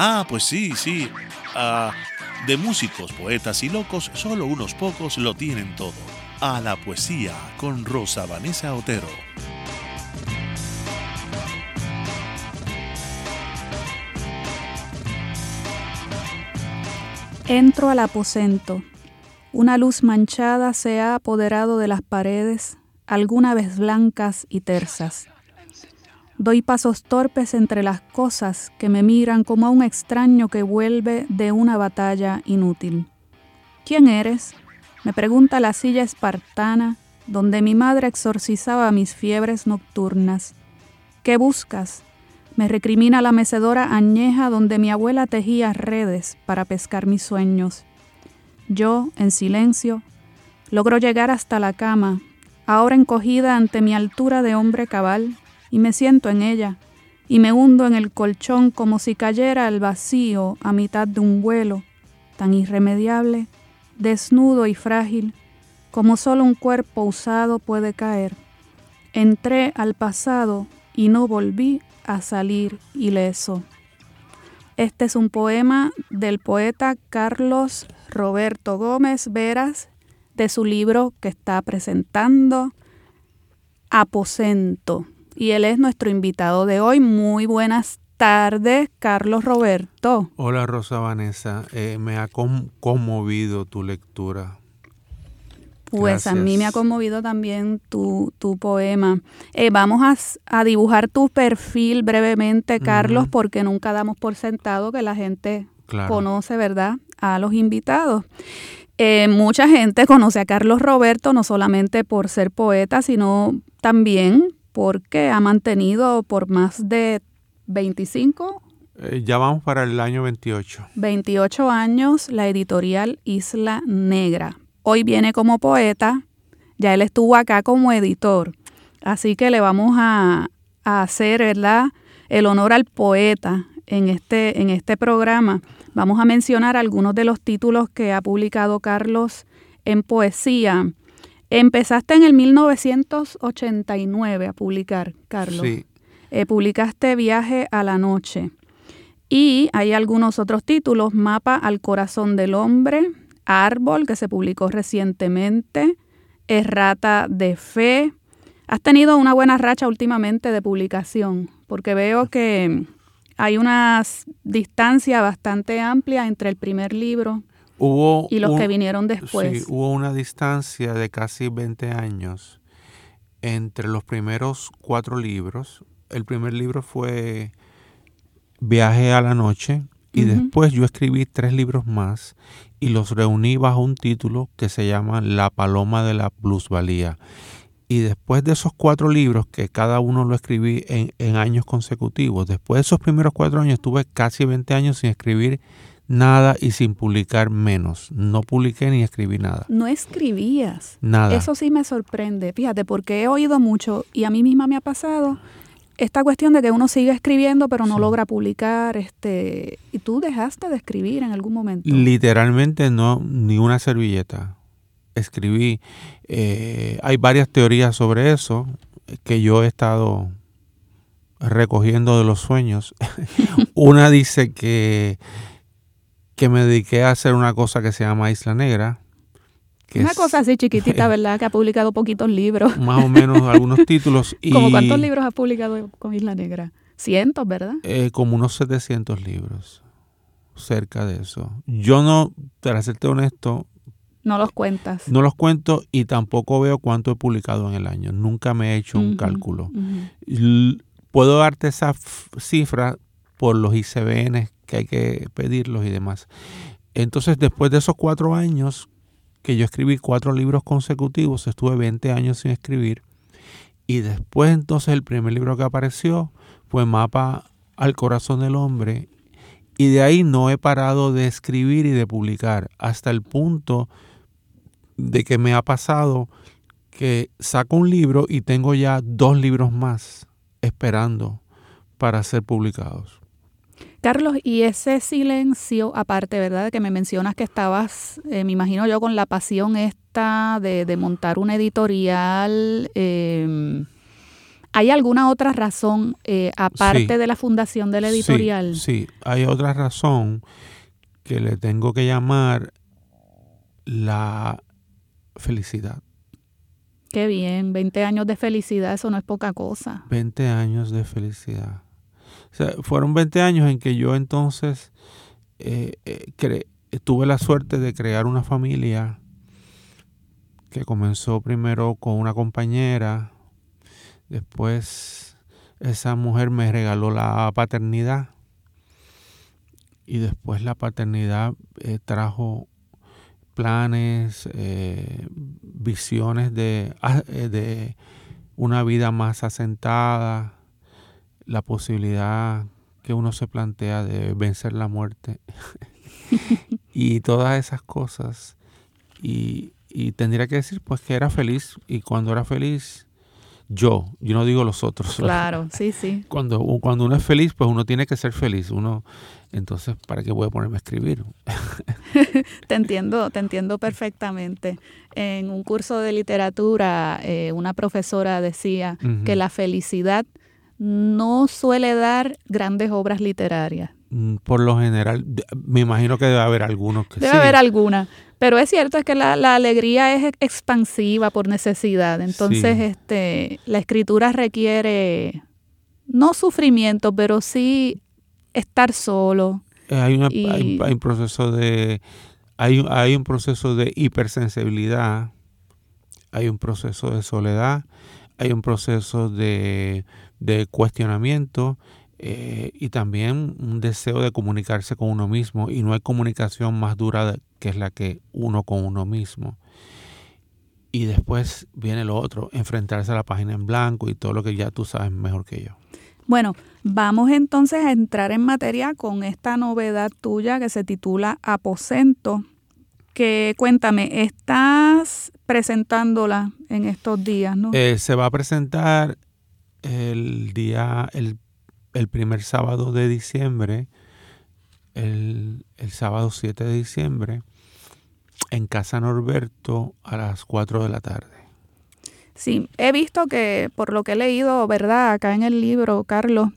Ah, pues sí, sí. Ah, de músicos, poetas y locos, solo unos pocos lo tienen todo. A la poesía con Rosa Vanessa Otero. Entro al aposento. Una luz manchada se ha apoderado de las paredes, alguna vez blancas y tersas. Doy pasos torpes entre las cosas que me miran como a un extraño que vuelve de una batalla inútil. ¿Quién eres? me pregunta la silla espartana donde mi madre exorcizaba mis fiebres nocturnas. ¿Qué buscas? me recrimina la mecedora añeja donde mi abuela tejía redes para pescar mis sueños. Yo, en silencio, logro llegar hasta la cama, ahora encogida ante mi altura de hombre cabal, y me siento en ella y me hundo en el colchón como si cayera al vacío a mitad de un vuelo, tan irremediable, desnudo y frágil, como solo un cuerpo usado puede caer. Entré al pasado y no volví a salir ileso. Este es un poema del poeta Carlos Roberto Gómez Veras de su libro que está presentando Aposento y él es nuestro invitado de hoy. Muy buenas tardes, Carlos Roberto. Hola Rosa Vanessa, eh, me ha conmovido tu lectura. Pues a mí me ha conmovido también tu, poema. Eh, vamos a, dibujar tu perfil brevemente, Carlos, porque nunca damos por sentado que la gente conoce, ¿verdad?, a los invitados. Eh, mucha gente conoce a Carlos Roberto no solamente por ser poeta, sino también porque ha mantenido por más de 25 eh, ya vamos para el año 28. 28 años la editorial Isla Negra. Hoy viene como poeta, ya él estuvo acá como editor, así que le vamos a, hacer el honor al poeta en este, en este programa. Vamos a mencionar algunos de los títulos que ha publicado Carlos en poesía. Empezaste en el 1989 a publicar, Carlos. Sí. Eh, publicaste Viaje a la Noche. Y hay algunos otros títulos, Mapa al Corazón del Hombre, Árbol, que se publicó recientemente, Errata de Fe. Has tenido una buena racha últimamente de publicación, porque veo que hay una distancia bastante amplia entre el primer libro y los que vinieron después. Sí, hubo una distancia de casi 20 años entre los primeros cuatro libros. El primer libro fue Viaje a la Noche y después yo escribí tres libros más y los reuní bajo un título que se llama La Paloma de la Plusvalía. Y después de esos cuatro libros, que cada uno lo escribí en, en años consecutivos, después de esos primeros cuatro años tuve casi 20 años sin escribir nada y sin publicar menos. No publiqué ni escribí nada. No escribías. Nada. Eso sí me sorprende. Fíjate, porque he oído mucho y a mí misma me ha pasado esta cuestión de que uno sigue escribiendo pero no logra publicar. Este, ¿Y tú dejaste de escribir en algún momento? Literalmente no, ni una servilleta. Escribí. Eh, hay varias teorías sobre eso que yo he estado recogiendo de los sueños. una dice que que me dediqué a hacer una cosa que se llama Isla Negra. una cosa así chiquitita, ¿verdad? Que ha publicado poquitos libros. Más o menos algunos títulos. Y, ¿Como cuántos libros ha publicado con Isla Negra? Cientos, ¿verdad? Eh, como unos 700 libros, cerca de eso. Yo no, para serte honesto... No los cuentas. No los cuento y tampoco veo cuánto he publicado en el año. Nunca me he hecho un cálculo. Puedo darte esa cifra por los ICBN que hay que pedirlos y demás. Entonces, después de esos cuatro años que yo escribí cuatro libros consecutivos, estuve 20 años sin escribir. Y después entonces el primer libro que apareció fue Mapa al Corazón del Hombre. Y de ahí no he parado de escribir y de publicar hasta el punto de que me ha pasado que saco un libro y tengo ya dos libros más esperando para ser publicados. Carlos, y ese silencio, aparte, ¿verdad? Que me mencionas que estabas, eh, me imagino yo, con la pasión esta de, montar una editorial. Em, ¿Hay alguna otra razón eh, aparte de la fundación de la editorial? Sí, sí, hay otra razón que le tengo que llamar la felicidad. Qué bien, 20 años de felicidad, eso no es poca cosa. 20 años de felicidad. Fueron 20 años en que yo entonces eh, eh, tuve la suerte de crear una familia que comenzó primero con una compañera, después esa mujer me regaló la paternidad y después la paternidad eh, trajo planes, visiones de, ah, de una vida más asentada, la posibilidad que uno se plantea de vencer la muerte y todas esas cosas. Y, tendría que decir pues que era feliz y cuando era feliz yo, yo no digo los otros. Claro, sí, sí. Cuando, cuando uno es feliz, pues uno tiene que ser feliz. Uno, entonces, ¿para qué voy a ponerme a escribir? te entiendo, te entiendo perfectamente. En un curso de literatura, eh, una profesora decía que la felicidad no suele dar grandes obras literarias. Mm, por lo general, me imagino que debe haber algunos que debe haber alguna, pero es cierto es que la, alegría es expansiva por necesidad. Entonces, este, la escritura requiere no sufrimiento, pero sí estar solo. Eh, hay, hay, un proceso de hay, hay un proceso de hipersensibilidad, hay un proceso de soledad, hay un proceso de de cuestionamiento eh, y también un deseo de comunicarse con uno mismo y no hay comunicación más dura que es la que uno con uno mismo. Y después viene lo otro, enfrentarse a la página en blanco y todo lo que ya tú sabes mejor que yo. Bueno, vamos entonces a entrar en materia con esta novedad tuya que se titula Aposento, que cuéntame, estás presentándola en estos días, ¿no? Eh, se va a presentar el día, el, primer sábado de diciembre, el, el, sábado 7 de diciembre, en Casa Norberto a las 4 de la tarde. Sí, he visto que, por lo que he leído, ¿verdad? Acá en el libro, Carlos,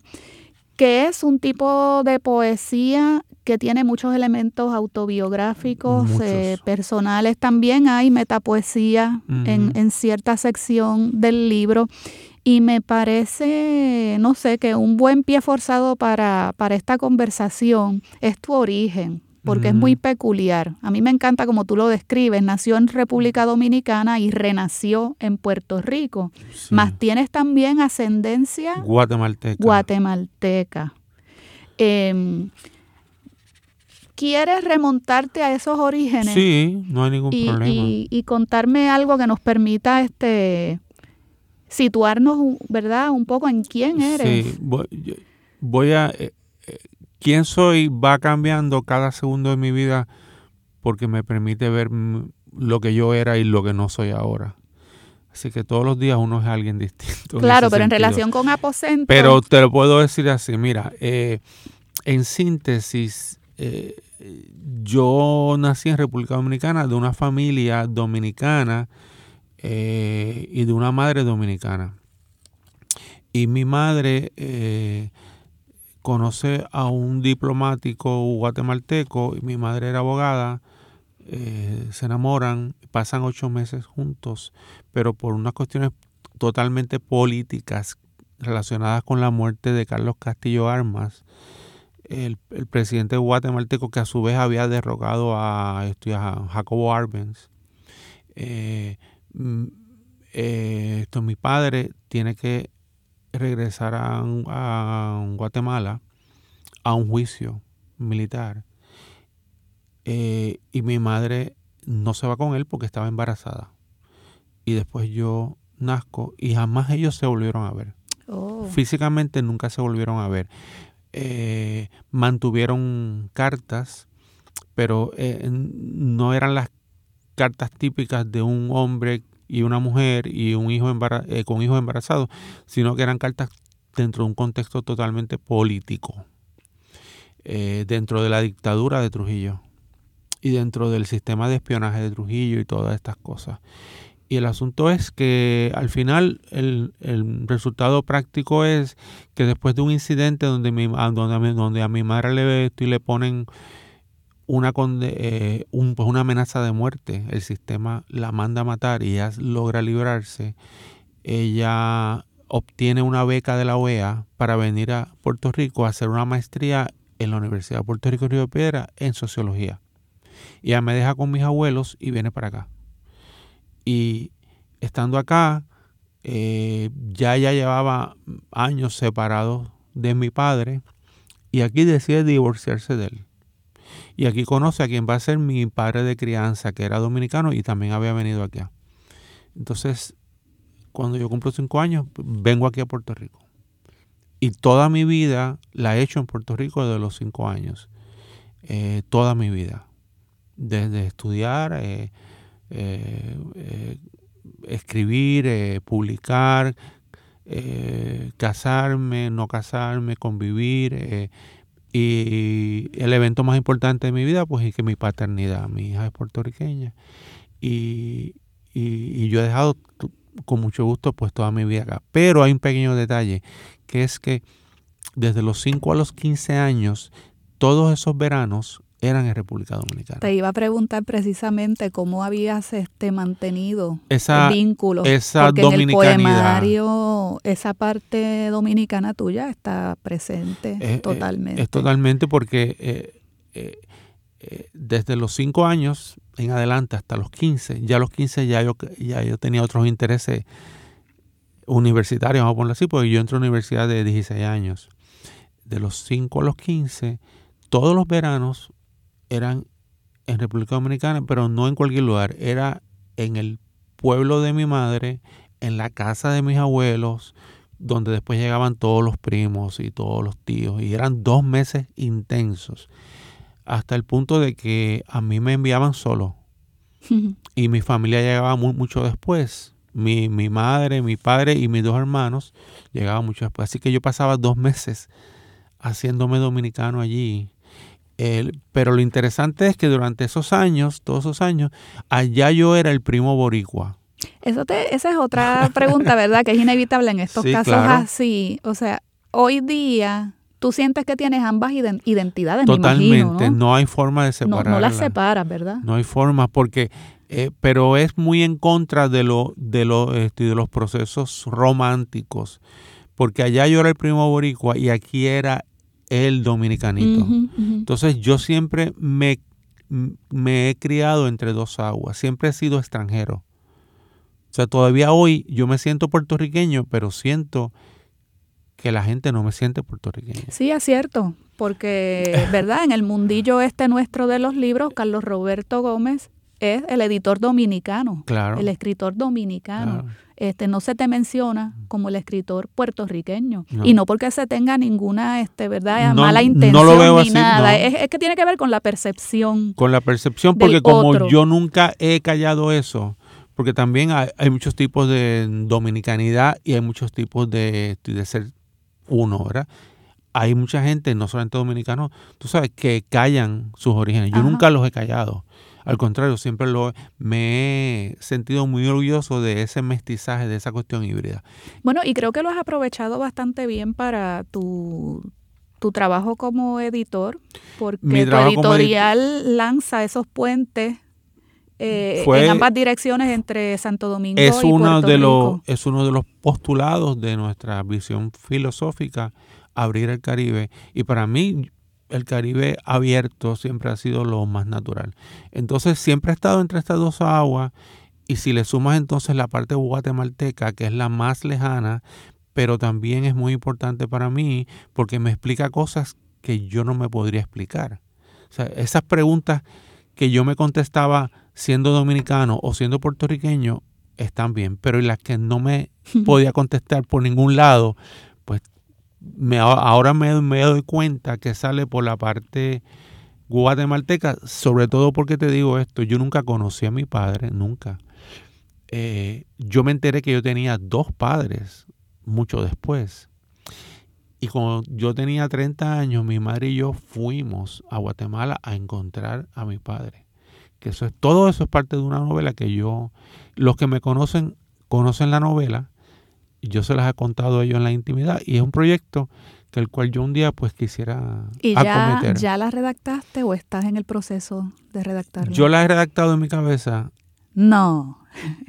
que es un tipo de poesía que tiene muchos elementos autobiográficos, eh, personales. También hay metapoesía en, en cierta sección del libro. Y me parece, no sé, que un buen pie forzado para, para esta conversación es tu origen, porque es muy peculiar. A mí me encanta como tú lo describes, nació en República Dominicana y renació en Puerto Rico, más tienes también ascendencia guatemalteca. guatemalteca. Em, ¿Quieres remontarte a esos orígenes? Sí, no hay ningún problema. Y, y, contarme algo que nos permita este situarnos, ¿verdad? Un poco en quién eres. Sí, voy, a... Eh, eh, quién soy va cambiando cada segundo de mi vida porque me permite ver lo que yo era y lo que no soy ahora. Así que todos los días uno es alguien distinto. Claro, pero en relación con aposento. Pero te lo puedo decir así, mira, eh, en síntesis, yo nací en República Dominicana de una familia dominicana eh, y de una madre dominicana. Y mi madre eh, conoce a un diplomático guatemalteco, y mi madre era abogada, eh, se enamoran, pasan ocho meses juntos, pero por unas cuestiones totalmente políticas relacionadas con la muerte de Carlos Castillo Armas, el, presidente guatemalteco que a su vez había derrocado a, Jacobo Arbenz, eh, esto, mi padre tiene que regresar a, Guatemala a un juicio militar. Eh, y mi madre no se va con él porque estaba embarazada. Y después yo nazco y jamás ellos se volvieron a ver. Oh. Físicamente nunca se volvieron a ver. eh, mantuvieron cartas, pero eh, no eran las cartas típicas de un hombre y una mujer y un hijo eh, con hijos embarazados, sino que eran cartas dentro de un contexto totalmente político, dentro de la dictadura de Trujillo y dentro del sistema de espionaje de Trujillo y todas estas cosas. Y el asunto es que al final el, resultado práctico es que después de un incidente donde, mi, donde, donde a mi madre le, le ponen una, eh, pues una amenaza de muerte, el sistema la manda a matar y ella logra librarse, ella obtiene una beca de la OEA para venir a Puerto Rico a hacer una maestría en la Universidad de Puerto Rico Río Piedra en sociología. Y ella me deja con mis abuelos y viene para acá. Y estando acá, eh, ya ya llevaba años separado de mi padre y aquí decide divorciarse de él. Y aquí conoce a quien va a ser mi padre de crianza, que era dominicano y también había venido aquí. Entonces, cuando yo cumplo cinco años, vengo aquí a Puerto Rico. Y toda mi vida la he hecho en Puerto Rico desde los cinco años. Eh, toda mi vida. Desde estudiar, eh, eh, escribir, publicar, casarme, no casarme, convivir. Y el evento más importante de mi vida, pues es que mi paternidad, mi hija es puertorriqueña. Y, y, yo he dejado con mucho gusto pues toda mi vida acá. Pero hay un pequeño detalle, que es que desde los 5 a los 15 años, todos esos veranos eran en República Dominicana. Te iba a preguntar precisamente cómo habías este, mantenido esa, el vínculo. Esa porque en el poemario esa parte dominicana tuya está presente eh, totalmente. Es, totalmente porque eh, eh, desde los cinco años en adelante hasta los 15, ya a los 15 ya yo, ya yo tenía otros intereses universitarios, vamos a ponerlo así, porque yo entré a la universidad de 16 años. De los 5 a los 15, todos los veranos eran en República Dominicana, pero no en cualquier lugar, era en el pueblo de mi madre, en la casa de mis abuelos, donde después llegaban todos los primos y todos los tíos, y eran dos meses intensos, hasta el punto de que a mí me enviaban solo, y mi familia llegaba mucho después. Mi, mi madre, mi padre y mis dos hermanos llegaban mucho después. Así que yo pasaba dos meses haciéndome dominicano allí pero lo interesante es que durante esos años, todos esos años, allá yo era el primo boricua. Eso te, esa es otra pregunta, ¿verdad? Que es inevitable en estos casos así. O sea, hoy día tú sientes que tienes ambas identidades, Totalmente, ¿no? hay forma de separarlas. No, las separas, ¿verdad? No hay forma, porque, eh, pero es muy en contra de, lo, de, lo, este, de los procesos románticos, porque allá yo era el primo boricua y aquí era el dominicanito. Entonces yo siempre me, me he criado entre dos aguas, siempre he sido extranjero. O sea, todavía hoy yo me siento puertorriqueño, pero siento que la gente no me siente puertorriqueño. Sí, es cierto, porque, ¿verdad? En el mundillo este nuestro de los libros, Carlos Roberto Gómez es el editor dominicano, claro. el escritor dominicano. Este, no se te menciona como el escritor puertorriqueño. Y no porque se tenga ninguna este, ¿verdad? mala intención ni nada. Es, que tiene que ver con la percepción. Con la percepción, porque como yo nunca he callado eso, porque también hay, muchos tipos de dominicanidad y hay muchos tipos de, de ser uno, ¿verdad? Hay mucha gente, no solamente dominicanos, tú sabes, que callan sus orígenes. Yo nunca los he callado. Al contrario, siempre lo, me he sentido muy orgulloso de ese mestizaje, de esa cuestión híbrida. Bueno, y creo que lo has aprovechado bastante bien para tu, trabajo como editor, porque tu editorial lanza esos puentes eh, en ambas direcciones entre Santo Domingo es y uno de Los, es uno de los postulados de nuestra visión filosófica, abrir el Caribe. Y para mí, el Caribe abierto siempre ha sido lo más natural. Entonces siempre ha estado entre estas dos aguas y si le sumas entonces la parte guatemalteca, que es la más lejana, pero también es muy importante para mí porque me explica cosas que yo no me podría explicar. O sea, esas preguntas que yo me contestaba siendo dominicano o siendo puertorriqueño están bien, pero las que no me podía contestar por ningún lado, me, ahora me, me doy cuenta que sale por la parte guatemalteca, sobre todo porque te digo esto, yo nunca conocí a mi padre, nunca. Eh, yo me enteré que yo tenía dos padres mucho después. Y cuando yo tenía 30 años, mi madre y yo fuimos a Guatemala a encontrar a mi padre. Que eso es, todo eso es parte de una novela que yo, los que me conocen, conocen la novela, yo se las he contado a ellos en la intimidad, y es un proyecto que el cual yo un día pues quisiera ¿Y ya, ya la redactaste o estás en el proceso de redactarla? Yo la he redactado en mi cabeza. No.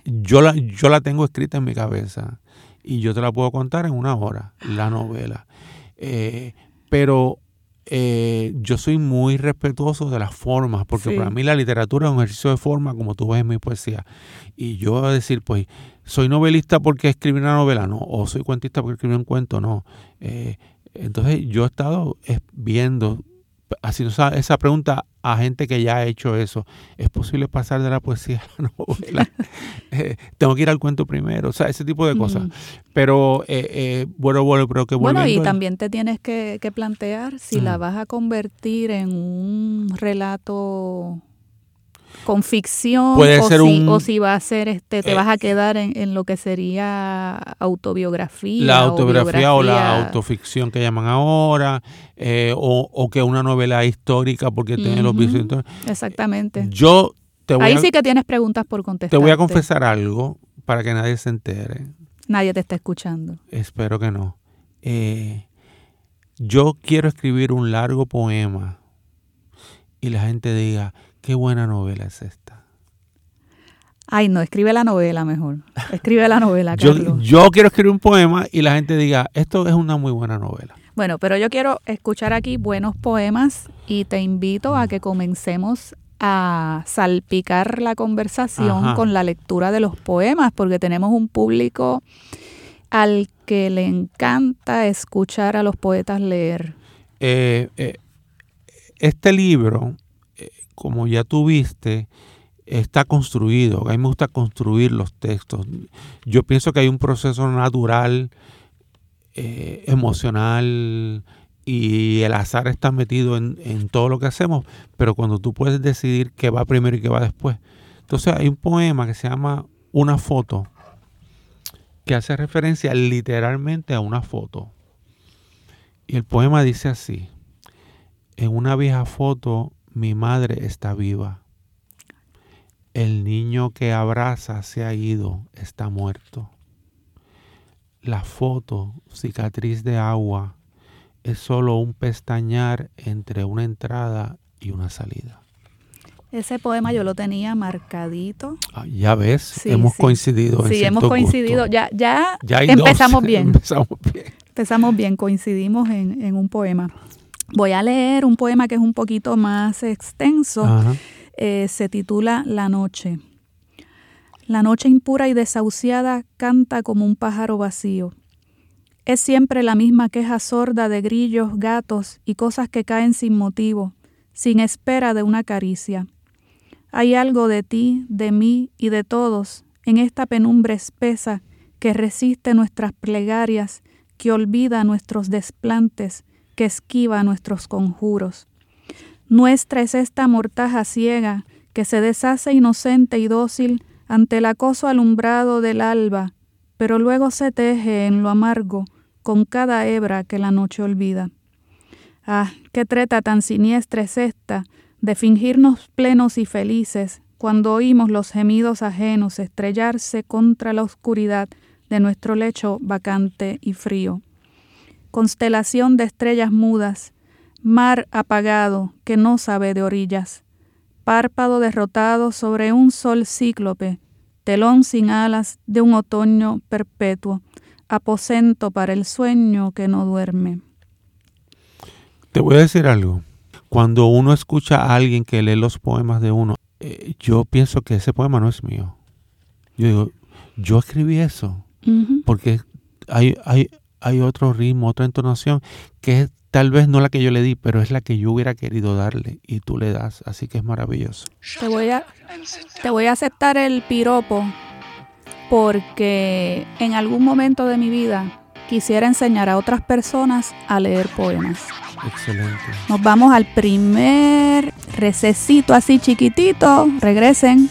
Yo la, yo la tengo escrita en mi cabeza y yo te la puedo contar en una hora, la novela. Eh, pero eh, yo soy muy respetuoso de las formas, porque para mí la literatura es un ejercicio de forma, como tú ves en mi poesía. Y yo voy a decir, pues, soy novelista porque escribí una novela, no, o soy cuentista porque escribí un cuento, no. Eh, entonces yo he estado viendo, haciendo esa, pregunta a gente que ya ha hecho eso. ¿Es posible pasar de la poesía a la novela? Eh, tengo que ir al cuento primero, o sea, ese tipo de cosas. Pero eh, eh, bueno, bueno, pero que Bueno, y también te tienes que, plantear si la vas a convertir en un relato con ficción Puede o, ser si, un, o si va a ser este te vas a quedar en, lo que sería autobiografía la autobiografía o, la autoficción que llaman ahora o, que una novela histórica porque tiene los vicios. exactamente. Yo te voy ahí sí que tienes preguntas por contestar te voy a confesar algo para que nadie se entere. Nadie te está escuchando. Espero que no. Yo quiero escribir un largo poema y la gente diga Qué buena novela es esta. Ay, no, escribe la novela mejor. Escribe la novela, Carlos. yo, quiero escribir un poema y la gente diga, esto es una muy buena novela. Bueno, pero yo quiero escuchar aquí buenos poemas y te invito a que comencemos a salpicar la conversación con la lectura de los poemas, porque tenemos un público al que le encanta escuchar a los poetas leer. Eh, eh, este libro como ya tuviste, está construido. A mí me gusta construir los textos. Yo pienso que hay un proceso natural, eh, emocional, y el azar está metido en, en, todo lo que hacemos, pero cuando tú puedes decidir qué va primero y qué va después. Entonces hay un poema que se llama Una foto, que hace referencia literalmente a una foto. Y el poema dice así, en una vieja foto mi madre está viva. El niño que abraza se ha ido, está muerto. La foto, cicatriz de agua, es solo un pestañar entre una entrada y una salida. Ese poema yo lo tenía marcadito. Ah, ya ves, hemos coincidido. sí, hemos coincidido. Ya, ya, empezamos bien. empezamos bien. Empezamos bien, coincidimos en, en un poema. Voy a leer un poema que es un poquito más extenso. Eh, se titula La noche. La noche impura y desahuciada canta como un pájaro vacío. Es siempre la misma queja sorda de grillos, gatos y cosas que caen sin motivo, sin espera de una caricia. Hay algo de ti, de mí y de todos en esta penumbra espesa que resiste nuestras plegarias, que olvida nuestros desplantes, que esquiva nuestros conjuros. Nuestra es esta mortaja ciega que se deshace inocente y dócil ante el acoso alumbrado del alba, pero luego se teje en lo amargo con cada hebra que la noche olvida. Ah, qué treta tan siniestra es esta de fingirnos plenos y felices cuando oímos los gemidos ajenos estrellarse contra la oscuridad de nuestro lecho vacante y frío constelación de estrellas mudas, mar apagado que no sabe de orillas, párpado derrotado sobre un sol cíclope, telón sin alas de un otoño perpetuo, aposento para el sueño que no duerme. Te voy a decir algo. Cuando uno escucha a alguien que lee los poemas de uno, eh, yo pienso que ese poema no es mío. Yo digo, yo escribí eso, porque hay, hay, hay otro ritmo, otra entonación, que es tal vez no la que yo le di, pero es la que yo hubiera querido darle y tú le das, así que es maravilloso. Te voy a, te voy a aceptar el piropo porque en algún momento de mi vida quisiera enseñar a otras personas a leer poemas. Excelente. Nos vamos al primer recesito así chiquitito. Regresen.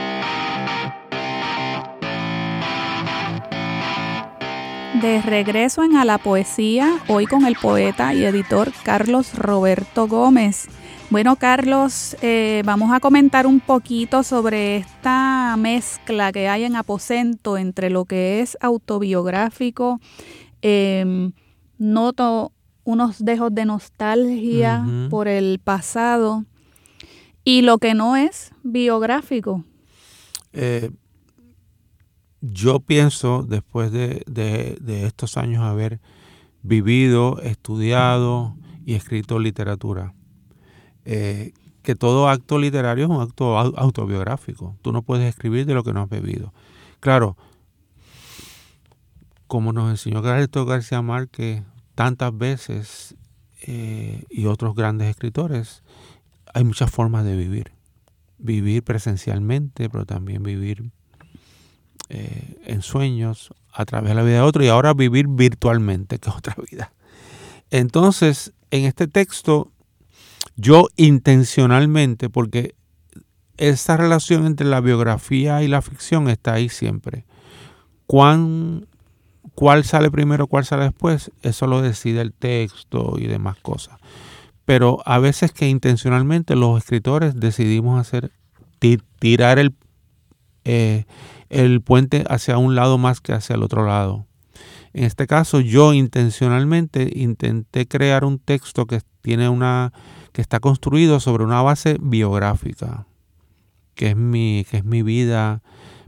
De regreso en A la Poesía, hoy con el poeta y editor Carlos Roberto Gómez. Bueno, Carlos, eh, vamos a comentar un poquito sobre esta mezcla que hay en Aposento entre lo que es autobiográfico, em, noto unos dejos de nostalgia por el pasado y lo que no es biográfico. Eh, yo pienso, después de, estos años haber vivido, estudiado y escrito literatura, eh, que todo acto literario es un acto autobiográfico. Tú no puedes escribir de lo que no has bebido. Claro, como nos enseñó García García Márquez tantas veces eh, y otros grandes escritores, hay muchas formas de vivir. Vivir presencialmente, pero también vivir eh, en sueños, a través de la vida de otro y ahora vivir virtualmente, que es otra vida. Entonces, en este texto, yo intencionalmente, porque esa relación entre la biografía y la ficción está ahí siempre. ¿Cuán, ¿Cuál sale primero, cuál sale después? Eso lo decide el texto y demás cosas. Pero a veces que intencionalmente los escritores decidimos hacer, tirar el, eh, el puente hacia un lado más que hacia el otro lado. En este caso, yo intencionalmente intenté crear un texto que tiene una que está construido sobre una base biográfica, que es mi que es mi vida,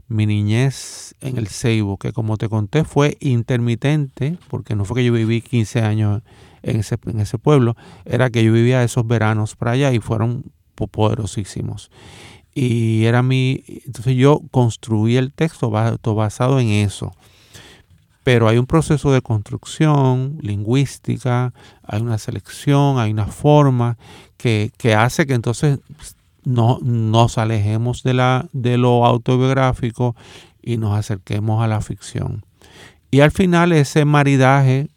mi niñez en el Ceibo, que como te conté fue intermitente, porque no fue que yo viví 15 años en ese, en ese pueblo, era que yo vivía esos veranos para allá y fueron poderosísimos y era mi entonces yo construí el texto basado en eso. Pero hay un proceso de construcción lingüística hay una selección hay una forma que, hace que entonces no, nos alejemos de la de lo autobiográfico y nos acerquemos a la ficción. Y al final ese maridaje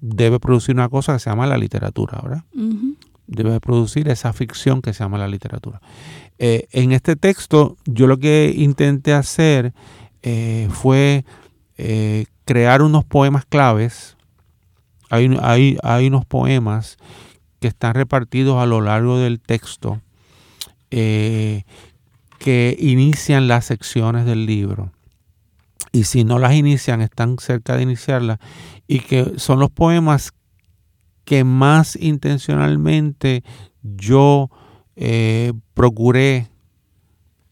debe producir una cosa que se llama la literatura ¿verdad? Debe producir esa ficción que se llama la literatura. Eh, en este texto yo lo que intenté hacer eh, fue eh, crear unos poemas claves. Hay, hay, hay, unos poemas que están repartidos a lo largo del texto que inician las secciones del libro. Y si no las inician, están cerca de iniciarlas. Y que son los poemas que más intencionalmente yo eh, procuré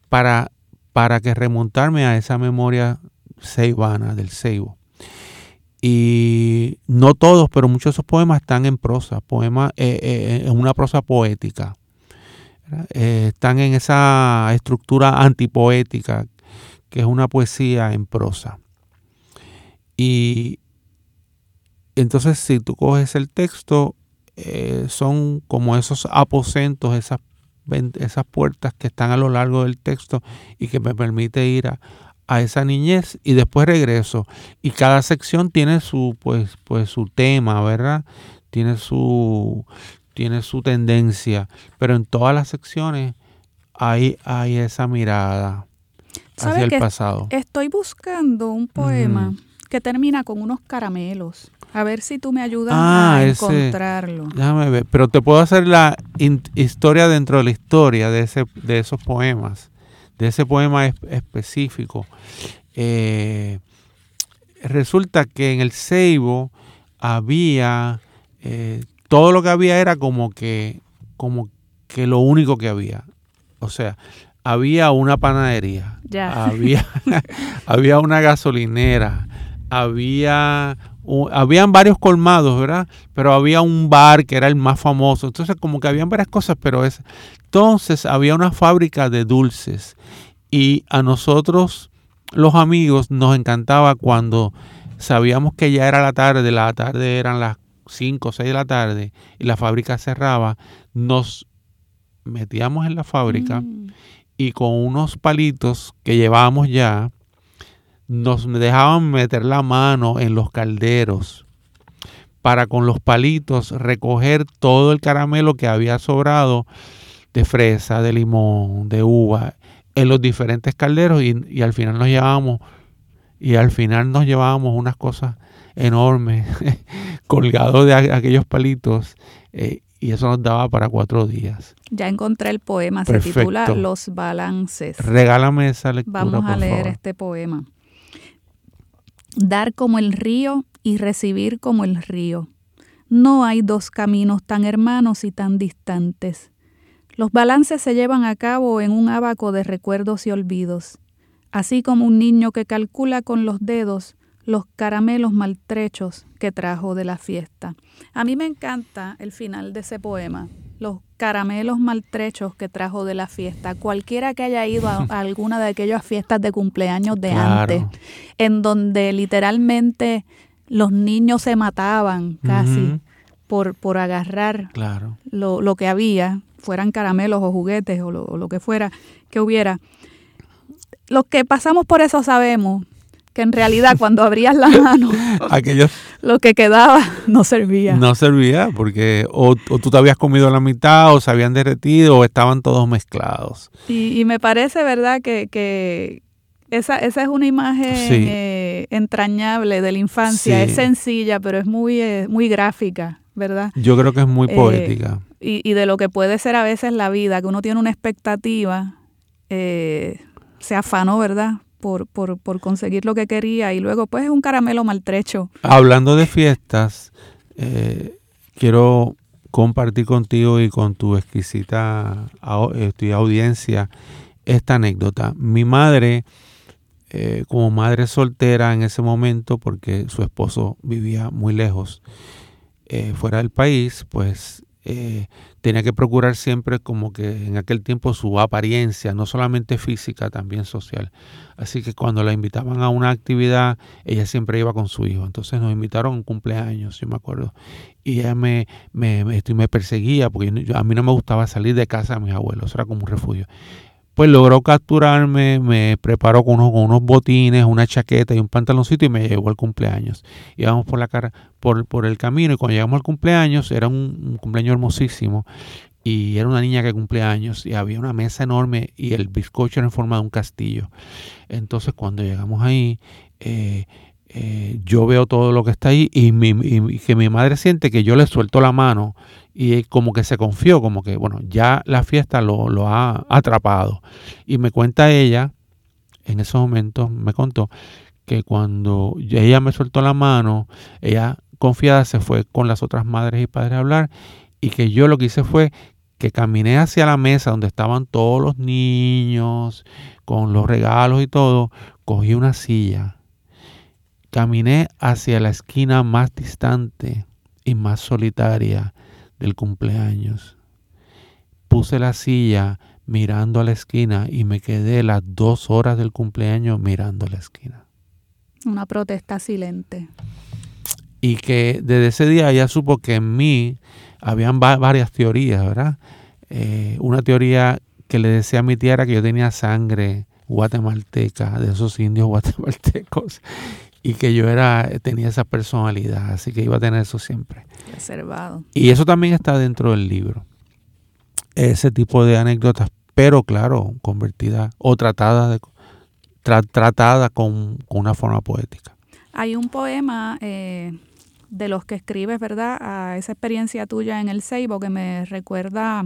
para, para que remontarme a esa memoria ceibana del ceibo. Y no todos, pero muchos de esos poemas están en prosa, poemas eh, eh, en una prosa poética. están en esa estructura antipoética, que es una poesía en prosa. Y, entonces, si tú coges el texto, eh, son como esos aposentos, esas, esas puertas que están a lo largo del texto y que me permite ir a, esa niñez y después regreso. Y cada sección tiene su, pues, pues su tema, ¿verdad? Tiene su, tiene su tendencia, pero en todas las secciones hay, hay esa mirada hacia el pasado. Estoy buscando un poema que termina con unos caramelos. A ver si tú me ayudas ah, a encontrarlo. Déjame ver, pero te puedo hacer la historia dentro de la historia de, ese, de esos poemas, de ese poema específico. Eh, resulta que en el Ceibo había, eh, todo lo que había era como que, como que lo único que había. O sea, había una panadería, Ya. había, había una gasolinera, había habían varios colmados, ¿verdad? Pero había un bar que era el más famoso. Entonces, como que habían varias cosas, pero es. Entonces, había una fábrica de dulces. Y a nosotros, los amigos, nos encantaba cuando sabíamos que ya era la tarde, la tarde eran las 5 o 6 de la tarde y la fábrica cerraba, nos metíamos en la fábrica Mm. y con unos palitos que llevábamos ya, nos dejaban meter la mano en los calderos para con los palitos recoger todo el caramelo que había sobrado de fresa, de limón, de uva, en los diferentes calderos y, y al final nos llevábamos y al final nos llevábamos unas cosas enormes colgados de aquellos palitos eh, y eso nos daba para cuatro días. Ya encontré el poema, se titula. Los balances. Regálame esa lectura, Vamos a por leer favor. este poema. Dar como el río y recibir como el río. No hay dos caminos tan hermanos y tan distantes. Los balances se llevan a cabo en un abaco de recuerdos y olvidos, así como un niño que calcula con los dedos los caramelos maltrechos que trajo de la fiesta. A mí me encanta el final de ese poema, los caramelos maltrechos que trajo de la fiesta. Cualquiera que haya ido a, a alguna de aquellas fiestas de cumpleaños de Claro. antes, en donde literalmente los niños se mataban casi por, por agarrar Claro. lo, lo que había, fueran caramelos o juguetes o lo, o lo que fuera que hubiera. Los que pasamos por eso sabemos que en realidad cuando abrías la mano Aquellos lo que quedaba no servía. no servía porque o, o tú te habías comido la mitad o se habían derretido o estaban todos mezclados. Y, y me parece, ¿verdad?, que, que esa, esa es una imagen Sí. eh, entrañable de la infancia. Sí. Es sencilla, pero es muy, eh, muy gráfica, ¿verdad? Yo creo que es muy Eh, poética. Y, y de lo que puede ser a veces la vida, que uno tiene una expectativa, se afanó, ¿verdad?, por, por, por conseguir lo que quería y luego pues es un caramelo maltrecho. Hablando de fiestas, eh, quiero compartir contigo y con tu exquisita eh, audiencia esta anécdota. Mi madre, eh, como madre soltera en ese momento, porque su esposo vivía muy lejos, fuera del país, pues tenía que procurar siempre como que en aquel tiempo su apariencia, no solamente física, también social. Así que cuando la invitaban a una actividad, ella siempre iba con su hijo. Entonces nos invitaron a un cumpleaños, yo me acuerdo. Y ella me, me, me, me perseguía porque yo- a mí no me gustaba salir de casa de mis abuelos, era como un refugio. Pues logró capturarme, me preparó con unos, botines, una chaqueta y un pantaloncito y me llevó al cumpleaños. Íbamos por la cara, por, el camino y cuando llegamos al cumpleaños, era un, cumpleaños hermosísimo y era una niña que cumplía años y había una mesa enorme y el bizcocho era en forma de un castillo. Entonces cuando llegamos ahí, eh, eh, yo veo todo lo que está ahí y, mi- y que mi madre siente que yo le suelto la mano y como que se confió, como que, bueno, ya la fiesta lo, lo ha atrapado. Y me cuenta ella, en esos momentos, me contó que cuando ella me soltó la mano, ella confiada se fue con las otras madres y padres a hablar y que yo lo que hice fue que caminé hacia la mesa donde estaban todos los niños, con los regalos y todo, cogí una silla, caminé hacia la esquina más distante y más solitaria del cumpleaños. Puse la silla mirando a la esquina y me quedé las dos horas del cumpleaños mirando a la esquina. Una protesta silente. Y que desde ese día ella supo que en mí habían va- varias teorías, ¿verdad? Eh, una teoría que le decía a mi tía era que yo tenía sangre guatemalteca, de esos indios guatemaltecos, y que yo era tenía esa personalidad, así que iba a tener eso siempre. Reservado. Y eso también está dentro del libro. Ese tipo de anécdotas, pero claro, convertida o tratada, de, tra- tratada con, con una forma poética. Hay un poema eh, de los que escribes, ¿verdad? A esa experiencia tuya en el Seibo que me recuerda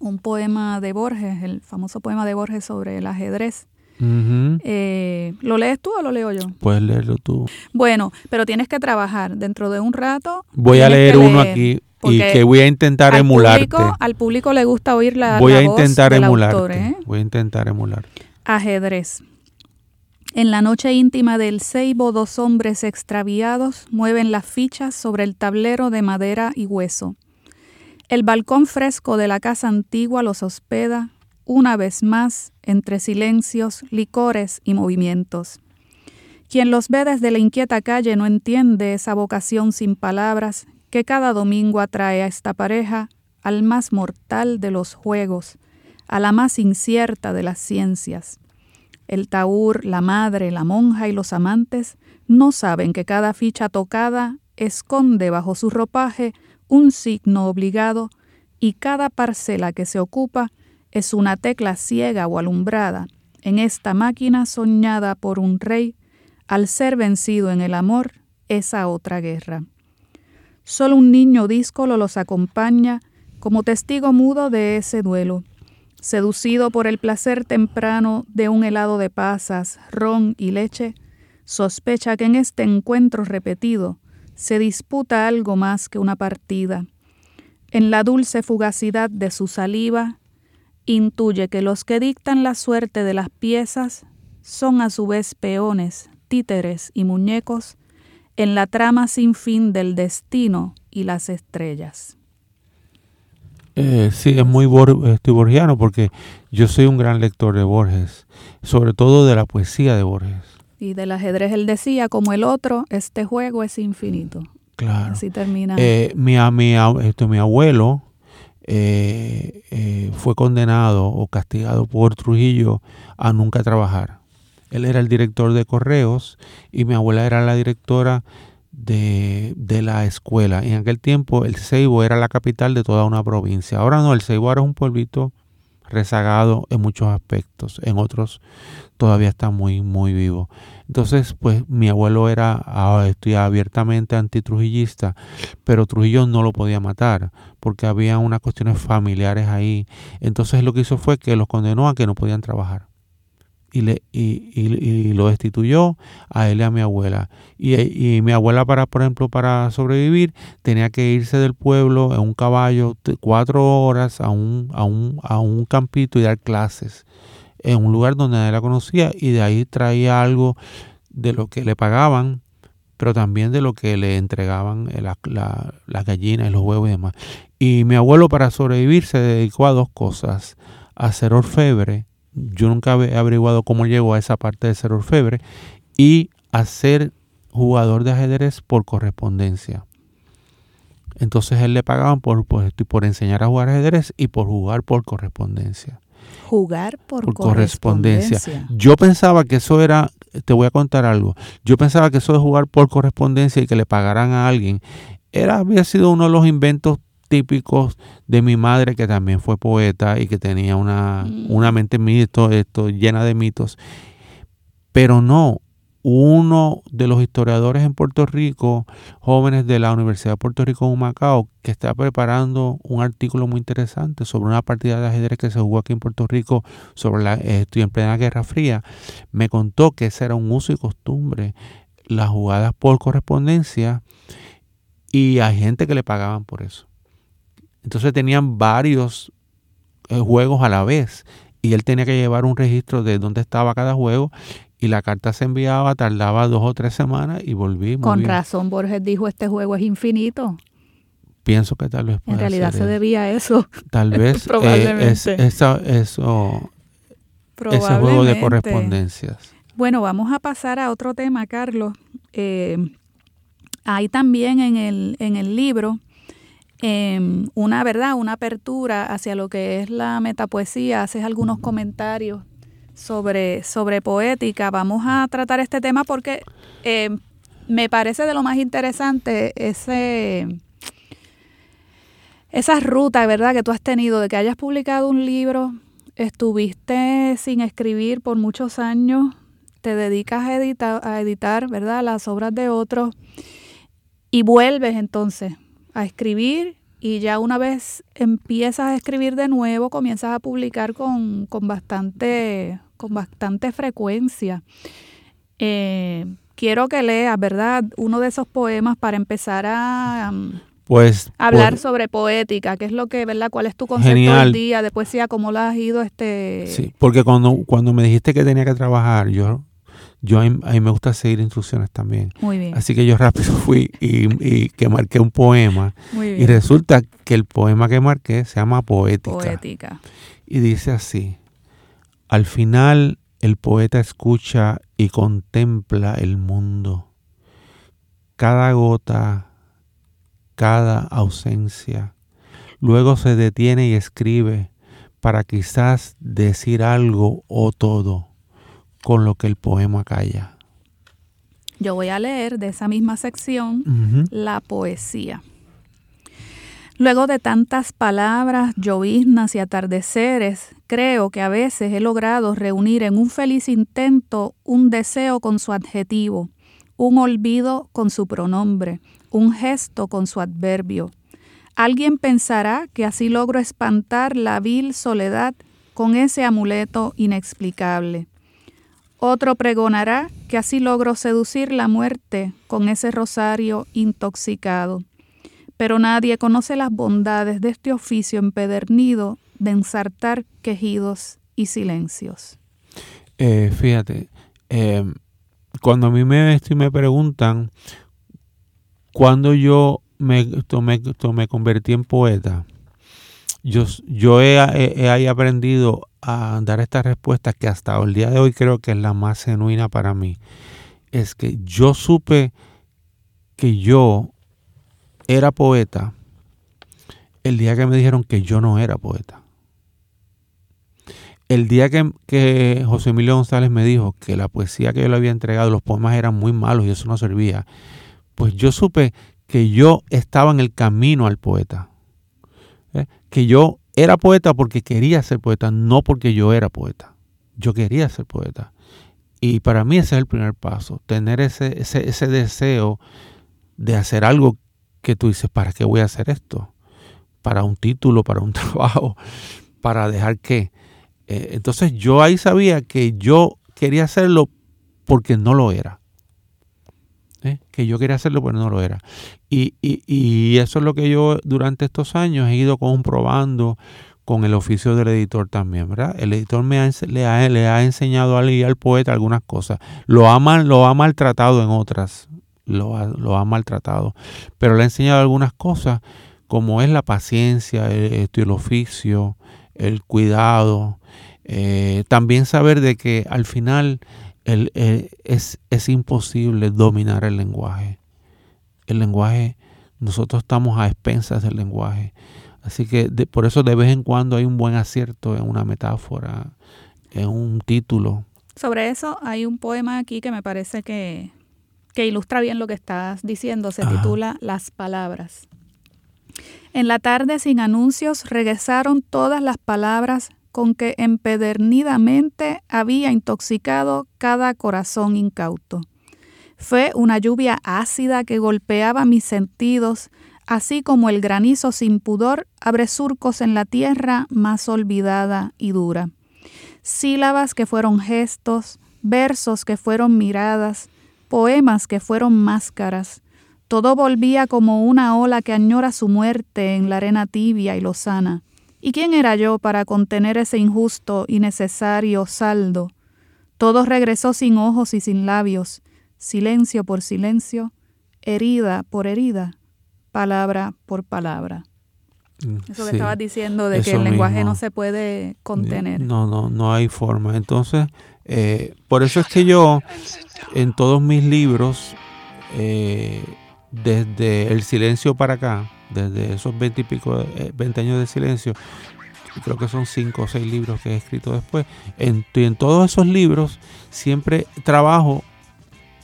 un poema de Borges, el famoso poema de Borges sobre el ajedrez. Eh, ¿Lo lees tú o lo leo yo? Puedes leerlo tú. Bueno, pero tienes que trabajar. Dentro de un rato. Voy a leer uno aquí y que voy a intentar al emularte. Público, al público le gusta oír la, voy la a voz intentar del emularte. autor, ¿eh? Voy a intentar emularte. Ajedrez. En la noche íntima del ceibo, dos hombres extraviados mueven las fichas sobre el tablero de madera y hueso. El balcón fresco de la casa antigua los hospeda, una vez más, entre silencios, licores y movimientos. Quien los ve desde la inquieta calle no entiende esa vocación sin palabras que cada domingo atrae a esta pareja al más mortal de los juegos, a la más incierta de las ciencias. El taur, la madre, la monja y los amantes no saben que cada ficha tocada esconde bajo su ropaje un signo obligado y cada parcela que se ocupa es una tecla ciega o alumbrada en esta máquina soñada por un rey al ser vencido en el amor esa otra guerra. Solo un niño díscolo los acompaña como testigo mudo de ese duelo. Seducido por el placer temprano de un helado de pasas, ron y leche, sospecha que en este encuentro repetido se disputa algo más que una partida. En la dulce fugacidad de su saliva, intuye que los que dictan la suerte de las piezas son a su vez peones, títeres y muñecos en la trama sin fin del destino y las estrellas. Eh, sí, es muy bor estoy borgiano porque yo soy un gran lector de Borges, sobre todo de la poesía de Borges. Y del ajedrez él decía, como el otro, este juego es infinito. Claro. Así termina. Eh, mi, mi, esto, mi abuelo eh, eh, fue condenado o castigado por Trujillo a nunca trabajar. Él era el director de correos y mi abuela era la directora de, de, la escuela. En aquel tiempo el Ceibo era la capital de toda una provincia. Ahora no, el Ceibo ahora es un pueblito rezagado en muchos aspectos, en otros todavía está muy, muy vivo. Entonces, pues mi abuelo era abiertamente antitrujillista, pero Trujillo no lo podía matar porque había unas cuestiones familiares ahí. Entonces lo que hizo fue que los condenó a que no podían trabajar y, le, y, y, lo destituyó a él y a mi abuela. Y, y, mi abuela, para, por ejemplo, para sobrevivir, tenía que irse del pueblo en un caballo cuatro horas a un, a un, a un campito y dar clases en un lugar donde nadie la conocía y de ahí traía algo de lo que le pagaban, pero también de lo que le entregaban las la, gallinas y los huevos y demás. Y mi abuelo para sobrevivir se dedicó a dos cosas, a ser orfebre yo nunca he averiguado cómo llegó a esa parte de ser orfebre y a ser jugador de ajedrez por correspondencia. Entonces él le pagaban por, por, por enseñar a jugar ajedrez y por jugar por correspondencia. Jugar por, correspondencia. correspondencia. Yo pensaba que eso era, te voy a contar algo, yo pensaba que eso de jugar por correspondencia y que le pagaran a alguien, era, había sido uno de los inventos típicos de mi madre, que también fue poeta y que tenía una, mm. una mente mito, esto, llena de mitos. Pero no, uno de los historiadores en Puerto Rico, jóvenes de la Universidad de Puerto Rico en Macao, que está preparando un artículo muy interesante sobre una partida de ajedrez que se jugó aquí en Puerto Rico sobre la estoy en plena Guerra Fría, me contó que ese era un uso y costumbre, las jugadas por correspondencia, y hay gente que le pagaban por eso. Entonces tenían varios eh, juegos a la vez y él tenía que llevar un registro de dónde estaba cada juego y la carta se enviaba, tardaba dos o tres semanas y volví. Con razón, Borges dijo, este juego es infinito. Pienso que tal vez... En realidad se debía a eso. Tal vez eh, Probablemente. eso, eso, ese juego de correspondencias. Bueno, vamos a pasar a otro tema, Carlos. Eh, hay también en el, en el libro Em, una verdad, una apertura hacia lo que es la metapoesía, haces algunos comentarios sobre, sobre poética. Vamos a tratar este tema porque em, me parece de lo más interesante ese esa ruta, ¿verdad?, que tú has tenido de que hayas publicado un libro, estuviste sin escribir por muchos años, te dedicas a editar, a editar ¿verdad?, las obras de otros y vuelves entonces a escribir y ya una vez empiezas a escribir de nuevo, comienzas a publicar con, bastante, con bastante frecuencia. Eh, quiero que leas, ¿verdad? Uno de esos poemas para empezar a, Pues hablar pues, sobre poética, qué es lo que, ¿verdad? ¿Cuál es tu concepto Genial. del día de poesía? ¿Cómo lo has ido este sí, porque cuando, cuando me dijiste que tenía que trabajar, yo, yo a mí, a mí me gusta seguir instrucciones también. Muy bien. Así que yo rápido fui y, y que marqué un poema. muy Y bien. resulta que el poema que marqué se llama Poética. Poética. Y dice así, al final el poeta escucha y contempla el mundo. Cada gota, cada ausencia. Luego se detiene y escribe para quizás decir algo o todo con lo que el poema calla. Yo voy a leer de esa misma sección la poesía. Luego de tantas palabras, lloviznas y atardeceres, creo que a veces he logrado reunir en un feliz intento un deseo con su adjetivo, un olvido con su pronombre, un gesto con su adverbio. Alguien pensará que así logro espantar la vil soledad con ese amuleto inexplicable. Otro pregonará que así logro seducir la muerte con ese rosario intoxicado. Pero nadie conoce las bondades de este oficio empedernido de ensartar quejidos y silencios. Eh, fíjate, eh, cuando a mí me, esto y me preguntan cuando yo me, tomé, me convertí en poeta, yo, yo he, he- aprendido a dar esta respuesta que hasta el día de hoy creo que es la más genuina para mí. Es que yo supe que yo era poeta el día que me dijeron que yo no era poeta. El día que, que José Emilio González me dijo que la poesía que yo le había entregado, los poemas eran muy malos y eso no servía, pues yo supe que yo estaba en el camino al poeta. ¿eh? Que yo era poeta porque quería ser poeta, no porque yo era poeta. Yo quería ser poeta. Y para mí ese es el primer paso, tener ese, ese, ese deseo de hacer algo que tú dices, ¿para qué voy a hacer esto? Para un título, para un trabajo, para dejar qué. Eh, entonces yo ahí sabía que yo quería hacerlo porque no lo era. ¿eh? Que yo quería hacerlo pero no lo era. Y, y- eso es lo que yo durante estos años he ido comprobando con el oficio del editor también, ¿verdad? El editor me ha, le, ha, le ha enseñado al, al poeta algunas cosas. Lo ha, mal- lo ha maltratado en otras. Lo ha, lo ha maltratado. Pero le ha enseñado algunas cosas como es la paciencia, el, el oficio, el cuidado. eh, también saber de que al final el- eh, es, es imposible dominar el lenguaje. El lenguaje, nosotros estamos a expensas del lenguaje. Así que de- por eso de vez en cuando hay un buen acierto en una metáfora, en un título. Sobre eso hay un poema aquí que me parece que, que ilustra bien lo que estás diciendo. Se Ajá. titula Las palabras. En la tarde sin anuncios regresaron todas las palabras con que empedernidamente había intoxicado cada corazón incauto. Fue una lluvia ácida que golpeaba mis sentidos, así como el granizo sin pudor abre surcos en la tierra más olvidada y dura. Sílabas que fueron gestos, versos que fueron miradas, poemas que fueron máscaras. Todo volvía como una ola que añora su muerte en la arena tibia y lozana. ¿Y quién era yo para contener ese injusto y necesario saldo? Todo regresó sin ojos y sin labios, silencio por silencio, herida por herida, palabra por palabra. Mm, Eso que sí. estabas diciendo de que el lenguaje mismo. no se puede contener. No, no, no hay forma. Entonces, eh, por eso es que yo en todos mis libros, eh, desde el silencio para acá, desde esos 20 y pico, eh, 20 años de silencio, creo que son 5 o 6 libros que he escrito después, en, en todos esos libros siempre trabajo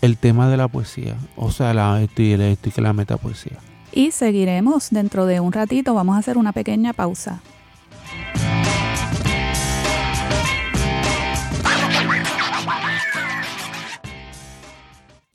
el tema de la poesía, o sea, la, esto y, el- esto y que la metapoesía. Y seguiremos dentro de un ratito. Vamos a hacer una pequeña pausa.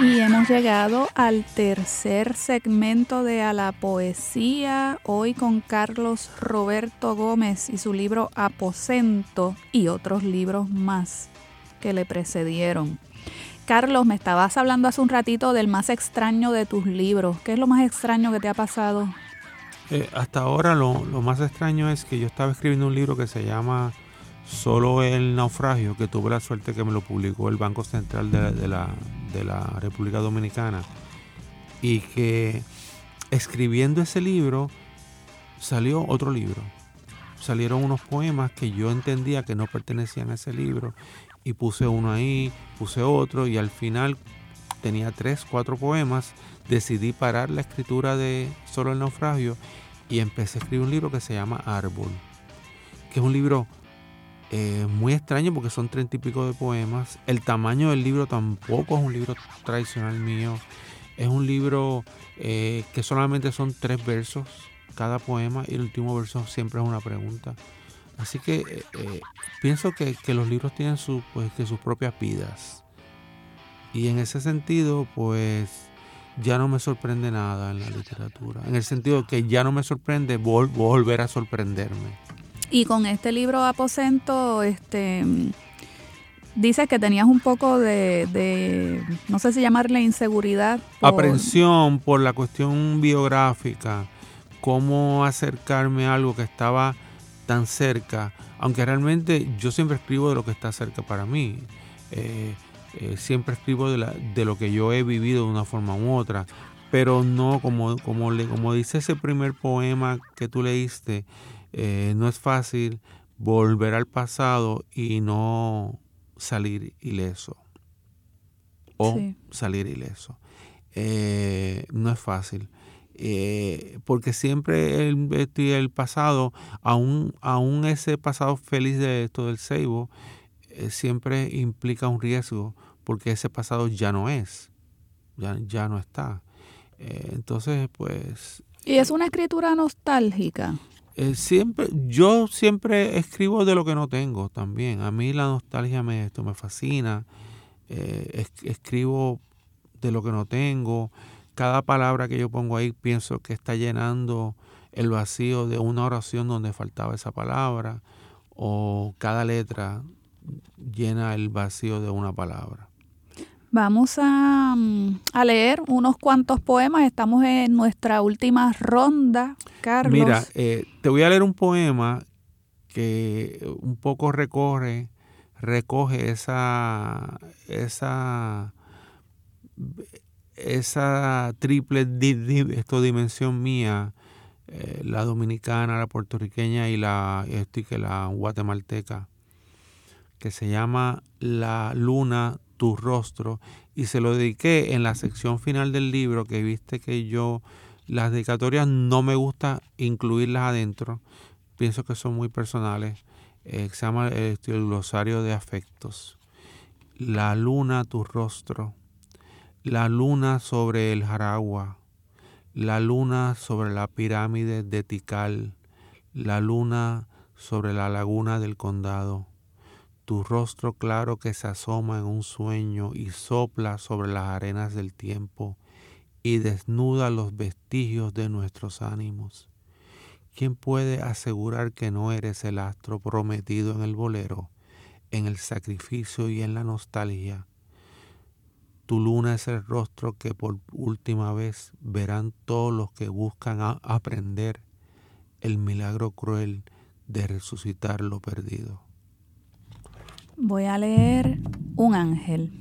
Y hemos llegado al tercer segmento de A la Poesía, hoy con Carlos Roberto Gómez y su libro Aposento y otros libros más que le precedieron. Carlos, me estabas hablando hace un ratito del más extraño de tus libros. ¿Qué es lo más extraño que te ha pasado? Eh, hasta ahora lo, lo más extraño es que yo estaba escribiendo un libro que se llama Solo el naufragio, que tuve la suerte que me lo publicó el Banco Central de la, de la, República Dominicana. Y que escribiendo ese libro salió otro libro. Salieron unos poemas que yo entendía que no pertenecían a ese libro. Y puse uno ahí, puse otro y al final tenía tres, cuatro poemas. Decidí parar la escritura de Solo el naufragio y empecé a escribir un libro que se llama Árbol. Que es un libro eh, muy extraño porque son treinta y pico de poemas. El tamaño del libro tampoco es un libro tradicional mío. Es un libro eh, que solamente son tres versos cada poema y el último verso siempre es una pregunta. Así que eh, pienso que, que, los libros tienen su, pues, que sus propias vidas. Y en ese sentido, pues ya no me sorprende nada en la literatura. En el sentido que ya no me sorprende vol volver a sorprenderme. Y con este libro Aposento, este, dices que tenías un poco de, no sé si llamarle inseguridad. Por... Aprensión por la cuestión biográfica, cómo acercarme a algo que estaba tan cerca, aunque realmente yo siempre escribo de lo que está cerca para mí. Eh, eh, siempre escribo de, la, de, lo que yo he vivido de una forma u otra, pero no como, como, le, como dice ese primer poema que tú leíste, eh, no es fácil volver al pasado y no salir ileso. O sí. salir ileso. Eh, no es fácil. Eh, porque siempre el, el pasado, aún, aún, ese pasado feliz de esto del ceibo, eh, siempre implica un riesgo, porque ese pasado ya no es, ya, ya no está. Eh, entonces, pues... ¿Y es una escritura nostálgica? Eh, siempre, yo siempre escribo de lo que no tengo también. A mí la nostalgia me, esto me fascina. Eh, es, escribo de lo que no tengo. Cada palabra que yo pongo ahí pienso que está llenando el vacío de una oración donde faltaba esa palabra. O cada letra llena el vacío de una palabra. Vamos a, a, leer unos cuantos poemas. Estamos en nuestra última ronda, Carlos. Mira, eh, te voy a leer un poema que un poco recorre, recoge esa, esa, esa triple esto, dimensión mía, eh, la dominicana, la puertorriqueña y la, que la guatemalteca, que se llama La Luna tu rostro y se lo dediqué en la sección final del libro que viste que yo las dedicatorias no me gusta incluirlas adentro. Pienso que son muy personales. Eh, se llama el, el glosario de afectos. La luna tu rostro. La luna sobre el jaragua. La luna sobre la pirámide de Tikal. La luna sobre la laguna del condado tu rostro claro que se asoma en un sueño y sopla sobre las arenas del tiempo y desnuda los vestigios de nuestros ánimos. ¿Quién puede asegurar que no eres el astro prometido en el bolero, en el sacrificio y en la nostalgia? Tu luna es el rostro que por última vez verán todos los que buscan aprender el milagro cruel de resucitar lo perdido. Voy a leer un ángel.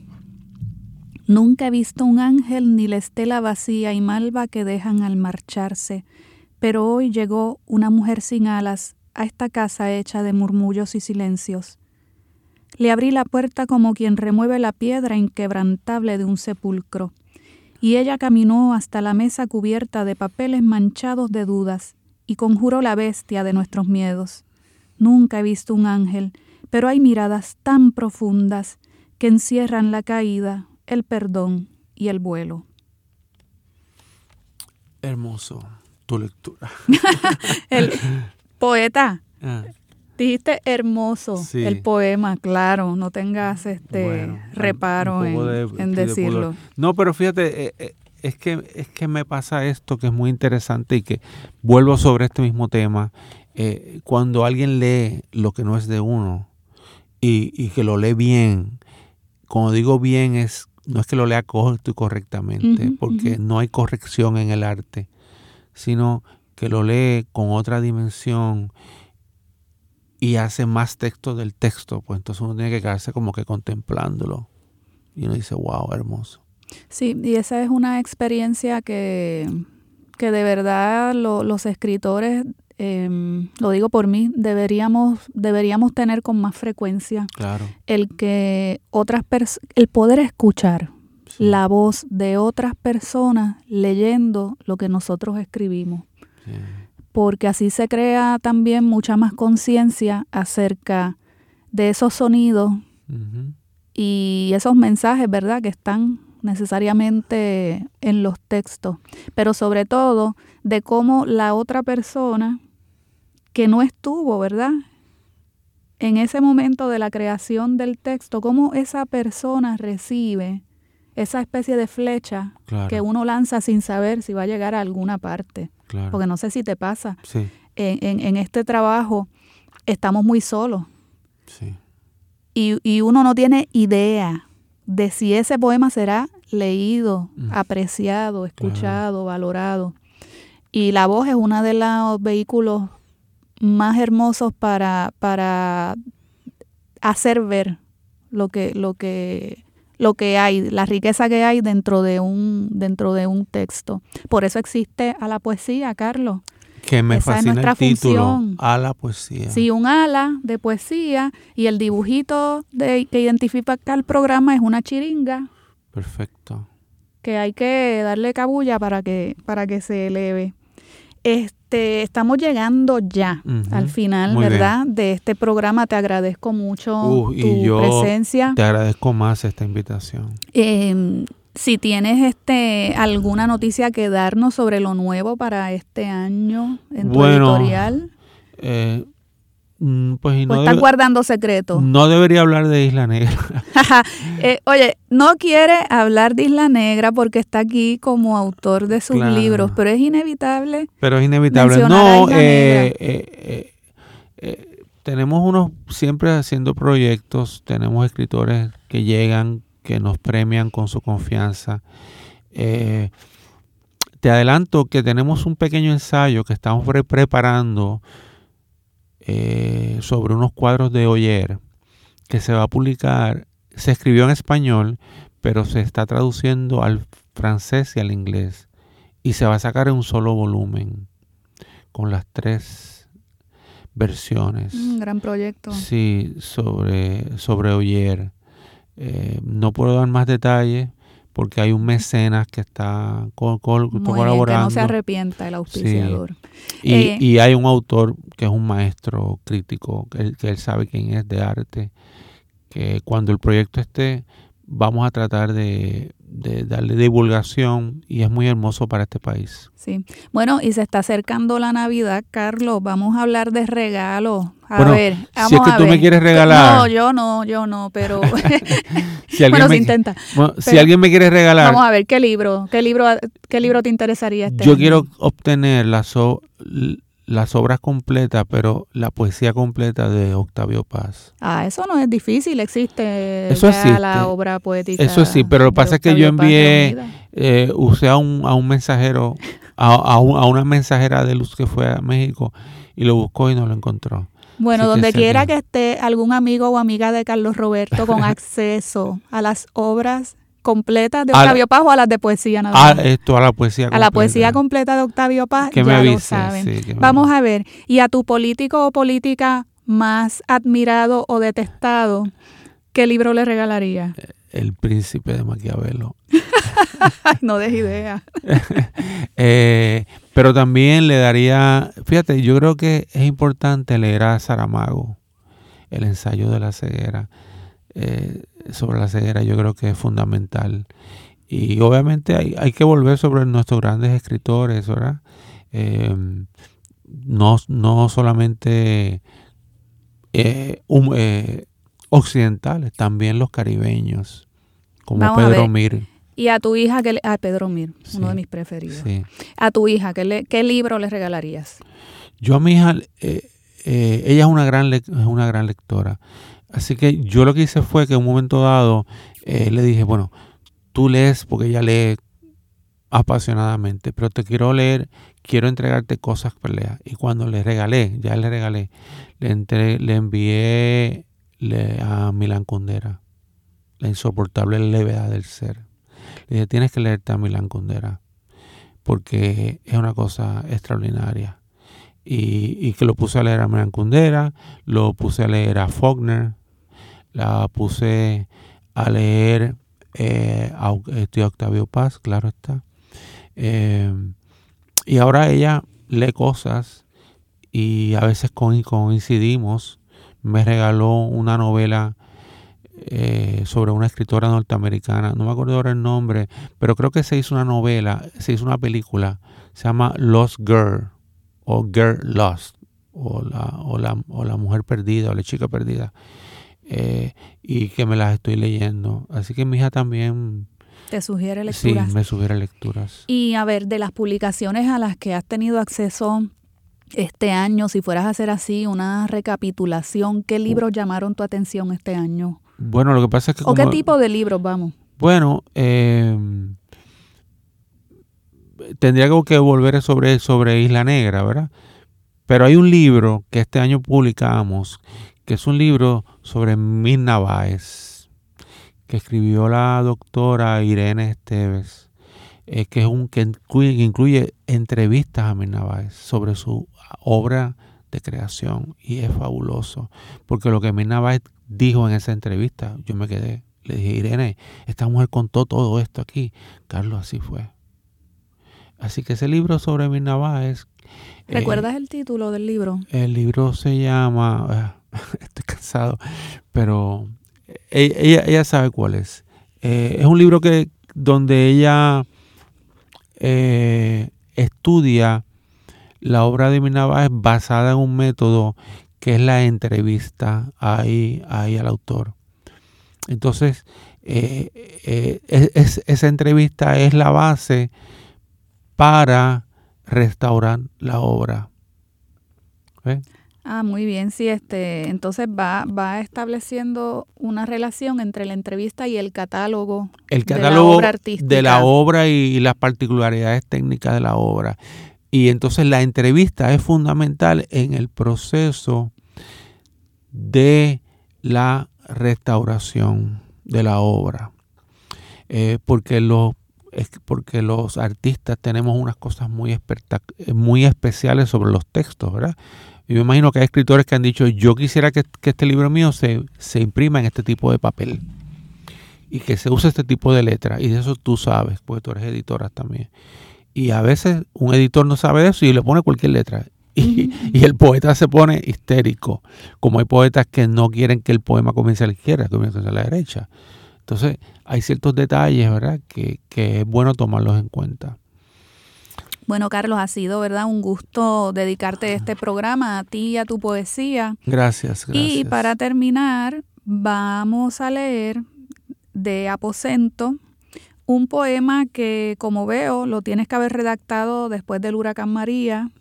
Nunca he visto un ángel ni la estela vacía y malva que dejan al marcharse, pero hoy llegó una mujer sin alas a esta casa hecha de murmullos y silencios. Le abrí la puerta como quien remueve la piedra inquebrantable de un sepulcro, y ella caminó hasta la mesa cubierta de papeles manchados de dudas, y conjuró la bestia de nuestros miedos. Nunca he visto un ángel, pero hay miradas tan profundas que encierran la caída, el perdón y el vuelo. Hermoso. tu lectura. El poeta, Ah, dijiste hermoso Sí. el poema, claro, no tengas este bueno, reparo en, poco de- en sí, de decirlo. No, pero fíjate, eh, eh, es que, es que me pasa esto que es muy interesante y que vuelvo sobre este mismo tema. Eh, cuando alguien lee lo que no es de uno y, y que lo lee bien, cuando digo bien es no es que lo lea correcto y correctamente, porque no hay corrección en el arte, sino que lo lee con otra dimensión y hace más texto del texto, pues entonces uno tiene que quedarse como que contemplándolo. Y uno dice, wow, hermoso. Sí, y esa es una experiencia que, que de verdad lo- los escritores, em, lo digo por mí, deberíamos, deberíamos tener con más frecuencia Claro. el que otras el poder escuchar sí, la voz de otras personas leyendo lo que nosotros escribimos, sí, porque así se crea también mucha más conciencia acerca de esos sonidos y esos mensajes, ¿verdad?, que están necesariamente en los textos, pero sobre todo de cómo la otra persona que no estuvo, ¿verdad?, en ese momento de la creación del texto, cómo esa persona recibe esa especie de flecha claro, que uno lanza sin saber si va a llegar a alguna parte. claro. Porque no sé si te pasa, Sí, en, en- en este trabajo estamos muy solos sí, y, y uno no tiene idea de si ese poema será leído, Mm. apreciado, escuchado, valorado. Y la voz es uno de los vehículos más hermosos para, para hacer ver lo que, lo que, lo que hay, la riqueza que hay dentro de un, dentro de un texto. Por eso existe a la poesía, Carlos. que me Esa es fascina nuestra el título, función. a la poesía. Sí, un ala de poesía y el dibujito de, que identifica el programa es una chiringa Perfecto. que hay que darle cabulla para que, para que se eleve. Este, estamos llegando ya al final, muy bien. ¿verdad? De este programa. Te agradezco mucho Uh, y tu yo presencia. Te agradezco más esta invitación. Eh, si tienes este alguna noticia que darnos sobre lo nuevo para este año en tu Bueno, editorial, Eh, pues y no, estás debe- guardando secretos. no debería hablar de Isla Negra. Eh, oye, no quiere hablar de Isla Negra porque está aquí como autor de sus Claro. libros, pero es inevitable. Pero es inevitable. No, eh, eh, eh, tenemos unos siempre haciendo proyectos, tenemos escritores que llegan, que nos premian con su confianza. Eh, te adelanto que tenemos un pequeño ensayo que estamos pre- preparando eh, sobre unos cuadros de Oyer que se va a publicar. Se escribió en español, pero se está traduciendo al francés y al inglés y se va a sacar en un solo volumen con las tres versiones. Un gran proyecto. Sí, sobre, sobre Oyer. Eh, no puedo dar más detalles porque hay un mecenas que está co- co- Muy bien, que colaborando. no se arrepienta el auspiciador. y, Eh, y hay un autor que es un maestro crítico, que él, que él sabe quién es de arte, que cuando el proyecto esté, vamos a tratar de, de darle divulgación y es muy hermoso para este país. Sí. Bueno, y se está acercando la Navidad, Carlos. Vamos a hablar de regalos. A Bueno, ver, si vamos es que a tú me quieres regalar. No, yo no, yo no, pero Si alguien, bueno, me, se intenta. bueno, si alguien me quiere regalar, Vamos a ver qué libro, qué libro, qué libro te interesaría este yo año? quiero obtener las, o- las obras completas, pero la poesía completa de Octavio Paz. Ah, eso no es difícil, existe Eso existe. la obra poética. Eso sí, pero lo que pasa es que yo envié, eh, usé a un, a un mensajero, a, a un- a una mensajera de luz que fue a México y lo buscó y no lo encontró. Bueno, donde quiera que esté algún amigo o amiga de Carlos Roberto con acceso a las obras completas de A la- Octavio Paz o a las de poesía nada A más. esto, a la poesía a la poesía completa de Octavio Paz, Que ya me lo avise, saben. sí, que me Vamos a ver, y a tu político o política más admirado o detestado, ¿qué libro le regalaría? El príncipe de Maquiavelo. No des idea. Eh, pero también le daría, fíjate, yo creo que es importante leer a Saramago, el ensayo de la ceguera, eh, sobre la ceguera, yo creo que es fundamental. Y obviamente hay, hay que volver sobre nuestros grandes escritores, ¿verdad? eh, no, no solamente eh, eh, occidentales, también los caribeños, como Vamos Pedro. Mir. Y a tu hija, que a Pedro Mir, uno de mis preferidos. Sí. A tu hija, ¿qué, le- qué libro le regalarías? Yo a mi hija, eh, eh, ella es una, gran es una gran lectora. Así que yo lo que hice fue que en un momento dado eh, le dije, bueno, tú lees porque ella lee apasionadamente, pero te quiero leer, quiero entregarte cosas que leas. Y cuando le regalé, ya le regalé, le, entre- le envié le- a Milan Kundera, La insoportable levedad del ser. Le dije, tienes que leerte a Milan Kundera, porque es una cosa extraordinaria y, y que lo puse a leer a Milan Kundera, lo puse a leer a Faulkner, la puse a leer eh, a, este, Octavio Paz, claro está. Eh, y ahora ella lee cosas y a veces coin- coincidimos. Me regaló una novela eh, sobre una escritora norteamericana, no me acuerdo ahora el nombre, pero creo que se hizo una novela, se hizo una película, se llama Lost Girl o Girl Lost, o la, o la, o la mujer perdida, o la chica perdida, eh, y que me las estoy leyendo. Así que mi hija también, ¿Te sugiere sí, lecturas? me sugiere lecturas. Y a ver, de las publicaciones a las que has tenido acceso este año, si fueras a hacer así una recapitulación, ¿qué libros llamaron tu atención este año? Bueno, lo que pasa es que ¿O qué tipo de libros, vamos? Bueno, eh, tendría que- volver sobre, sobre Isla Negra, ¿verdad? Pero hay un libro que este año publicamos, que es un libro sobre Mirna Báez, que escribió la doctora Irene Esteves, eh, que, es un, que, incluye, entrevistas a Mirna Báez sobre su obra de creación y es fabuloso, porque lo que Mirna Báez dijo en esa entrevista, yo me quedé, le dije, Irene, esta mujer contó todo esto aquí. Carlos, así fue. Así que ese libro sobre Mirna Báez, eh, ¿Recuerdas el título del libro? el libro se llama, ah, estoy cansado, pero e- ella, ella sabe cuál es. Eh, es un libro que donde ella eh, estudia la obra de Mirna Báez basada en un método que es la entrevista ahí, ahí al autor. Entonces, eh, eh, es- es- esa entrevista es la base para restaurar la obra. Ah, muy bien, sí, este, entonces va, va estableciendo una relación entre la entrevista y el catálogo El de la obra de artística. la obra y las particularidades técnicas de la obra. Y entonces la entrevista es fundamental en el proceso de la restauración de la obra. Eh, porque, los, es porque los artistas tenemos unas cosas muy, esperta- muy especiales sobre los textos, ¿verdad? Yo me imagino que hay escritores que han dicho, yo quisiera que, que este libro mío se, se imprima en este tipo de papel y que se use este tipo de letra. Y de eso tú sabes, porque tú eres editora también. Y a veces un editor no sabe de eso y le pone cualquier letra. Y, y el poeta se pone histérico. Como hay poetas que no quieren que el poema comience a la izquierda, comience a la derecha. Entonces, hay ciertos detalles, ¿verdad?, que, que es bueno tomarlos en cuenta. Bueno, Carlos, ha sido, ¿verdad? Un gusto dedicarte este programa a ti y a tu poesía. Gracias, gracias. Y para terminar, vamos a leer de Aposento un poema que, como veo, lo tienes que haber redactado después del huracán María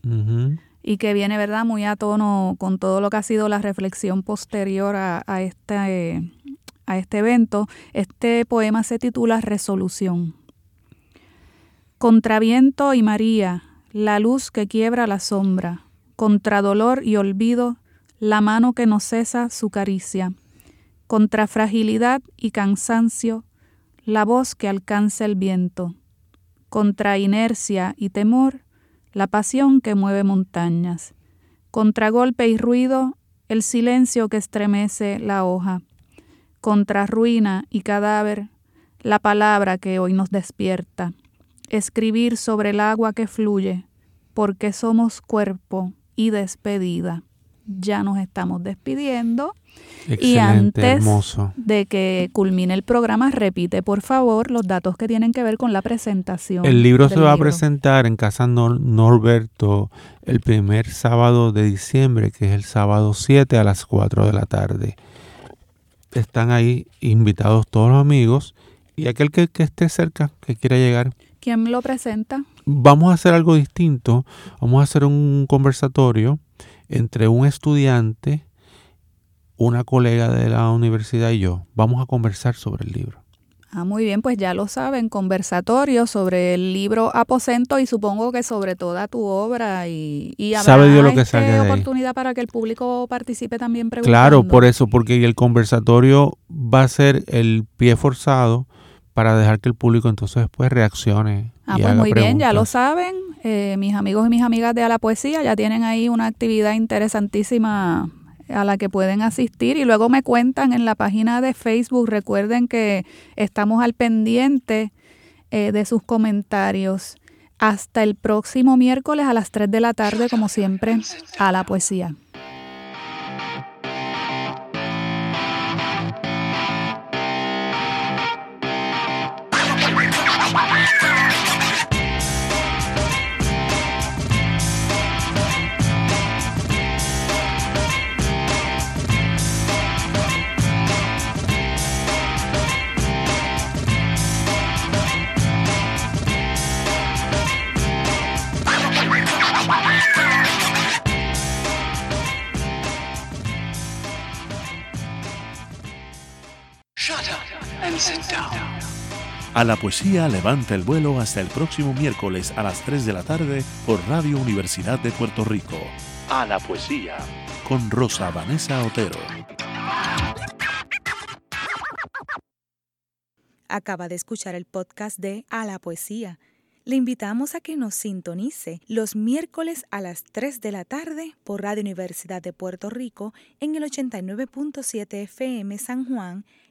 y que viene, ¿verdad?, muy a tono con todo lo que ha sido la reflexión posterior a, a este, a este evento. Este poema se titula Resolución. Contra viento y María, la luz que quiebra la sombra, contra dolor y olvido, la mano que no cesa su caricia, contra fragilidad y cansancio, la voz que alcanza el viento, contra inercia y temor, la pasión que mueve montañas, contra golpe y ruido, el silencio que estremece la hoja, contra ruina y cadáver, la palabra que hoy nos despierta, escribir sobre el agua que fluye, porque somos cuerpo y despedida. Ya nos estamos despidiendo. y antes de que culmine el programa, repite por favor los datos que tienen que ver con la presentación. El libro se va a presentar en Casa Norberto el primer sábado de diciembre, que es el sábado 7 a las 4 de la tarde. Están ahí invitados todos los amigos y aquel que, que esté cerca, que quiera llegar. ¿Quién lo presenta? Vamos a hacer algo distinto. Vamos a hacer un conversatorio entre un estudiante una colega de la universidad y yo vamos a conversar sobre el libro. Ah, muy bien, pues ya lo saben, conversatorio sobre el libro Aposento y supongo que sobre toda tu obra y, y habrá ¿Sabe Dios lo que este oportunidad para que el público participe también preguntando. Claro, por eso, porque el conversatorio va a ser el pie forzado para dejar que el público entonces después reaccione. Ah, pues muy bien, ya lo saben, eh, mis amigos y mis amigas de A la Poesía ya tienen ahí una actividad interesantísima a la que pueden asistir y luego me cuentan en la página de Facebook. Recuerden que estamos al pendiente eh, de sus comentarios. Hasta el próximo miércoles a las 3 de la tarde, como siempre, a la poesía. A la poesía levanta el vuelo hasta el próximo miércoles a las 3 de la tarde por Radio Universidad de Puerto Rico. A la poesía con Rosa Vanessa Otero. Acaba de escuchar el podcast de A la poesía le invitamos a que nos sintonice los miércoles a las 3 de la tarde por Radio Universidad de Puerto Rico en el 89.7 FM San Juan